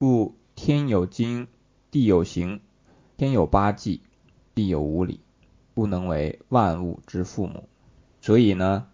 故天有经，地有形，天有八纪，地有五理，故能为万物之父母。所以呢，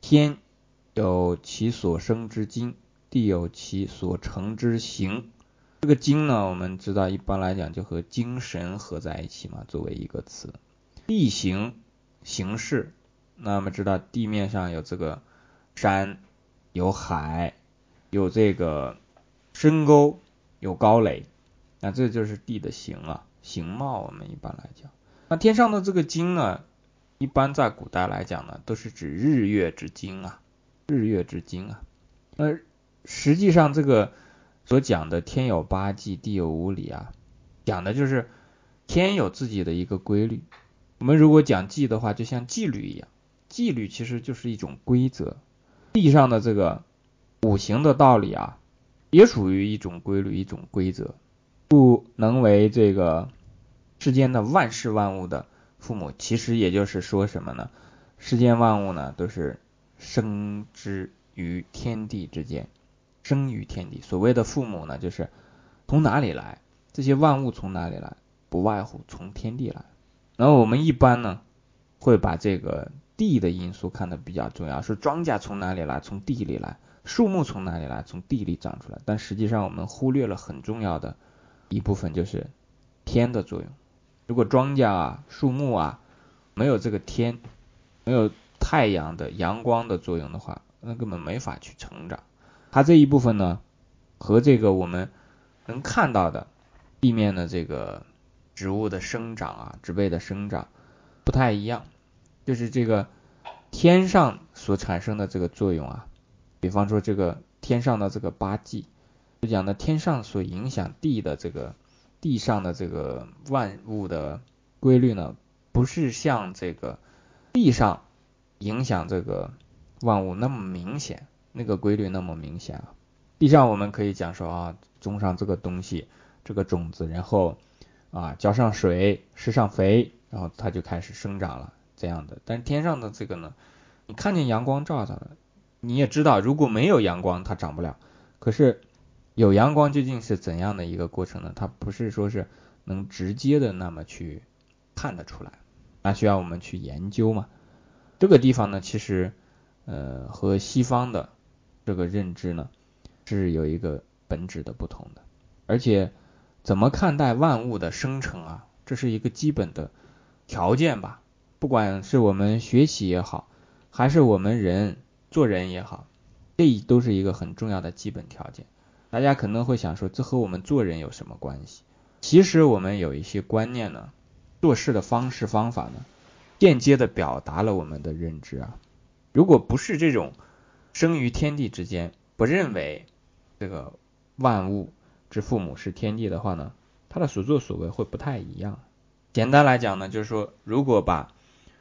天有其所生之经，地有其所成之形。这个经呢，我们知道一般来讲就和精神合在一起嘛，作为一个词。地形形式，那么知道地面上有这个山，有海，有这个深沟，有高垒，那这就是地的形啊，形貌。我们一般来讲，那天上的这个金呢，一般在古代来讲呢，都是指日月之精啊，日月之精啊。那实际上这个。所讲的天有八纪，地有五理啊，讲的就是天有自己的一个规律。我们如果讲纪的话，就像纪律一样，纪律其实就是一种规则。地上的这个五行的道理啊，也属于一种规律，一种规则，不能为这个世间的万事万物的父母。其实也就是说什么呢？世间万物呢，都是生之于天地之间。生于天地，所谓的父母呢，就是从哪里来？这些万物从哪里来？不外乎从天地来。然后我们一般呢，会把这个地的因素看得比较重要，说庄稼从哪里来？从地里来。树木从哪里来？从地里长出来。但实际上我们忽略了很重要的一部分，就是天的作用。如果庄稼啊、树木啊没有这个天，没有太阳的阳光的作用的话，那根本没法去成长。它这一部分呢，和这个我们能看到的地面的这个植物的生长啊，植被的生长不太一样，就是这个天上所产生的这个作用啊，比方说这个天上的这个八纪，就讲的天上所影响地的这个地上的这个万物的规律呢，不是像这个地上影响这个万物那么明显。那个规律那么明显啊，地上我们可以讲说啊，种上这个东西，这个种子，然后啊浇上水，施上肥，然后它就开始生长了这样的。但是天上的这个呢，你看见阳光照着了，你也知道如果没有阳光它长不了。可是有阳光究竟是怎样的一个过程呢？它不是说是能直接的那么去看得出来，那需要我们去研究嘛。这个地方呢，其实呃和西方的。这个认知呢，是有一个本质的不同的，而且怎么看待万物的生成啊，这是一个基本的条件吧。不管是我们学习也好，还是我们人做人也好，这都是一个很重要的基本条件。大家可能会想说，这和我们做人有什么关系？其实我们有一些观念呢，做事的方式方法呢，间接的表达了我们的认知啊。如果不是这种。生于天地之间，不认为这个万物之父母是天地的话呢，他的所作所为会不太一样。简单来讲呢，就是说，如果把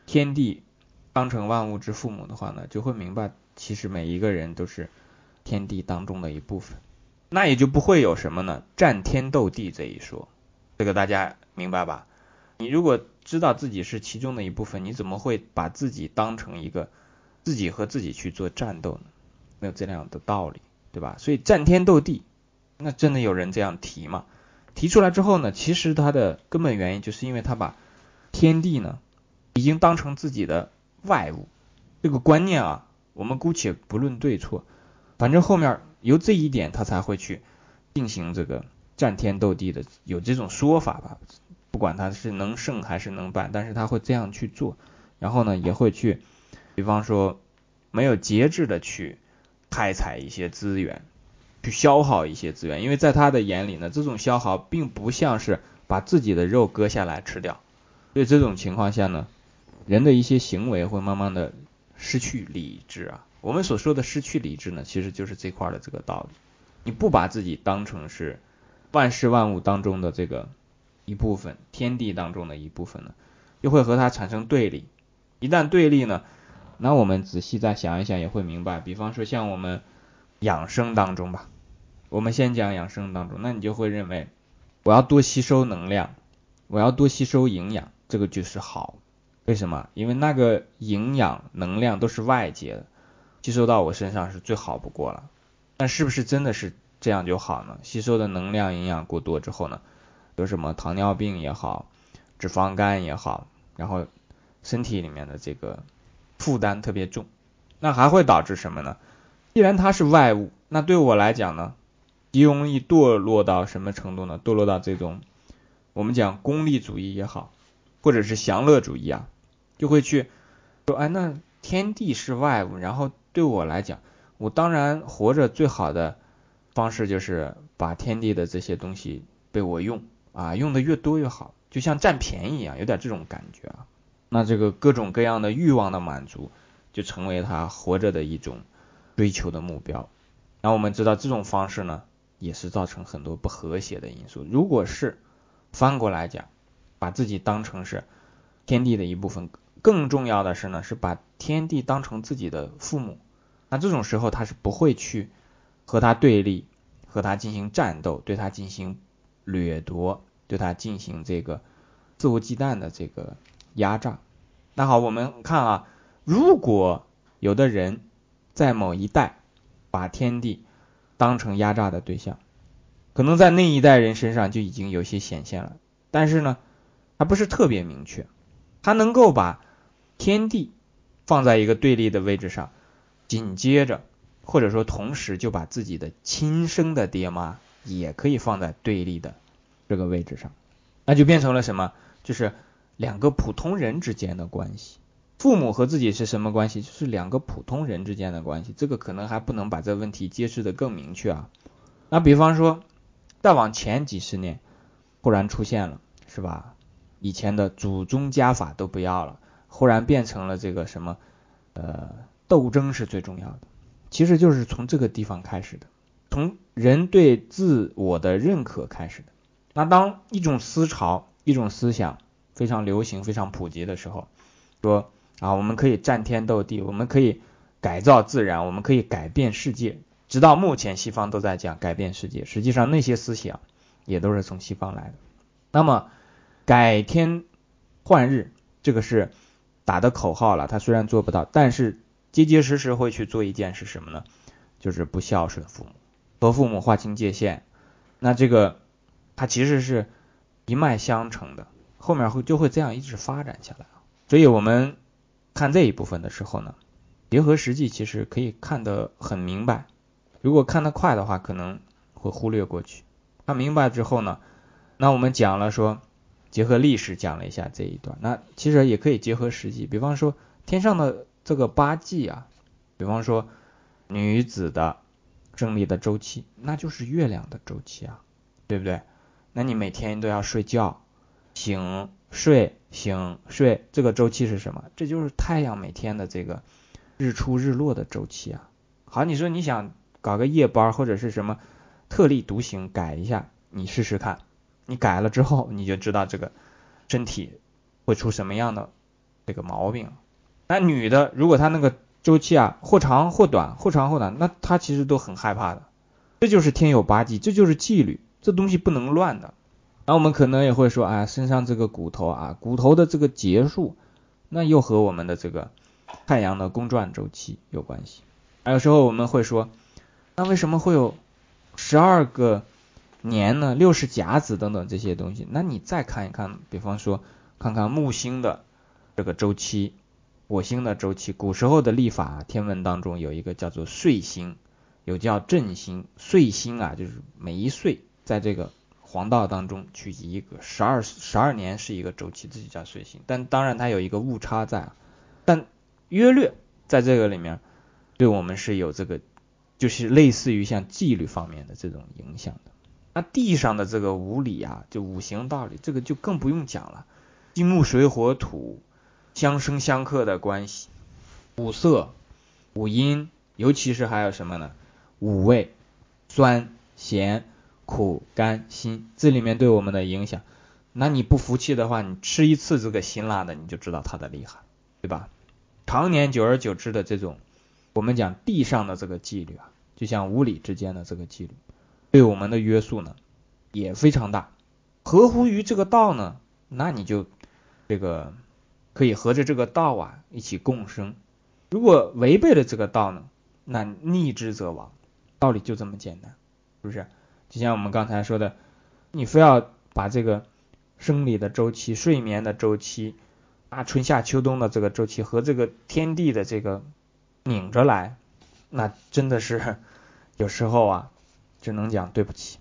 天地当成万物之父母的话呢，就会明白，其实每一个人都是天地当中的一部分，那也就不会有什么呢战天斗地这一说。这个大家明白吧？你如果知道自己是其中的一部分，你怎么会把自己当成一个？自己和自己去做战斗呢，没有这样的道理，对吧？所以战天斗地，那真的有人这样提吗？提出来之后呢，其实它的根本原因就是因为他把天地呢已经当成自己的外物，这个观念啊，我们姑且不论对错，反正后面由这一点他才会去进行这个战天斗地的，有这种说法吧？不管他是能胜还是能败，但是他会这样去做，然后呢也会去。比方说，没有节制的去开采一些资源，去消耗一些资源，因为在他的眼里呢，这种消耗并不像是把自己的肉割下来吃掉。所以这种情况下呢，人的一些行为会慢慢的失去理智啊。我们所说的失去理智呢，其实就是这块的这个道理。你不把自己当成是万事万物当中的这个一部分，天地当中的一部分呢，又会和它产生对立。一旦对立呢？那我们仔细再想一想，也会明白。比方说，像我们养生当中吧，我们先讲养生当中，那你就会认为，我要多吸收能量，我要多吸收营养，这个就是好。为什么？因为那个营养、能量都是外界的，吸收到我身上是最好不过了。但是不是真的是这样就好呢？吸收的能量营养过多之后呢，有什么糖尿病也好，脂肪肝也好，然后身体里面的这个负担特别重，那还会导致什么呢？既然它是外物，那对我来讲呢，极容易堕落到什么程度呢？堕落到这种我们讲功利主义也好，或者是享乐主义啊，就会去说，哎，那天地是外物，然后对我来讲，我当然活着最好的方式就是把天地的这些东西被我用啊，用的越多越好，就像占便宜一样，有点这种感觉啊。那这个各种各样的欲望的满足，就成为他活着的一种追求的目标。那我们知道这种方式呢，也是造成很多不和谐的因素。如果是翻过来讲，把自己当成是天地的一部分，更重要的是呢，是把天地当成自己的父母。那这种时候，他是不会去和他对立，和他进行战斗，对他进行掠夺，对他进行这个肆无忌惮的这个压榨。那好，我们看啊，如果有的人在某一代把天地当成压榨的对象，可能在那一代人身上就已经有些显现了。但是呢，他不是特别明确，他能够把天地放在一个对立的位置上，紧接着或者说同时就把自己的亲生的爹妈也可以放在对立的这个位置上，那就变成了什么？就是。两个普通人之间的关系，父母和自己是什么关系？就是两个普通人之间的关系。这个可能还不能把这个问题揭示的更明确啊。那比方说，再往前几十年，忽然出现了，是吧？以前的祖宗家法都不要了，忽然变成了这个什么？呃，斗争是最重要的。其实就是从这个地方开始的，从人对自我的认可开始的。那当一种思潮、一种思想。非常流行、非常普及的时候，说啊，我们可以战天斗地，我们可以改造自然，我们可以改变世界。直到目前，西方都在讲改变世界，实际上那些思想也都是从西方来的。那么改天换日，这个是打的口号了，他虽然做不到，但是结结实实会去做一件是什么呢？就是不孝顺父母，和父母划清界限。那这个它其实是一脉相承的。后面会就会这样一直发展下来，所以我们看这一部分的时候呢，结合实际其实可以看得很明白。如果看得快的话，可能会忽略过去。看明白之后呢，那我们讲了说，结合历史讲了一下这一段，那其实也可以结合实际。比方说天上的这个八季啊，比方说女子的生理的周期，那就是月亮的周期啊，对不对？那你每天都要睡觉。醒睡醒睡，这个周期是什么？这就是太阳每天的这个日出日落的周期啊。好，你说你想搞个夜班或者是什么特立独行改一下，你试试看。你改了之后，你就知道这个身体会出什么样的这个毛病。那女的如果她那个周期啊或长或短，或长或短，那她其实都很害怕的。这就是天有八纪，这就是纪律，这东西不能乱的。那我们可能也会说，啊，身上这个骨头啊，骨头的这个节数，那又和我们的这个太阳的公转周期有关系。还有时候我们会说，那为什么会有十二个年呢？六十甲子等等这些东西？那你再看一看，比方说看看木星的这个周期，火星的周期。古时候的历法天文当中有一个叫做岁星，有叫正星。岁星啊，就是每一岁在这个。黄道当中去一个十二十二年是一个周期，这就叫岁星。但当然它有一个误差在，但约略在这个里面对我们是有这个，就是类似于像纪律方面的这种影响的。那地上的这个五理啊，就五行道理，这个就更不用讲了。金木水火土相生相克的关系，五色、五音，尤其是还有什么呢？五味，酸、咸。苦、甘、辛，这里面对我们的影响，那你不服气的话，你吃一次这个辛辣的，你就知道它的厉害，对吧？常年久而久之的这种，我们讲地上的这个纪律啊，就像五理之间的这个纪律，对我们的约束呢也非常大。合乎于这个道呢，那你就这个可以合着这个道啊一起共生。如果违背了这个道呢，那逆之则亡，道理就这么简单。是不是？就像我们刚才说的，你非要把这个生理的周期、睡眠的周期啊、春夏秋冬的这个周期和这个天地的这个拧着来，那真的是 有时候啊，只能讲对不起。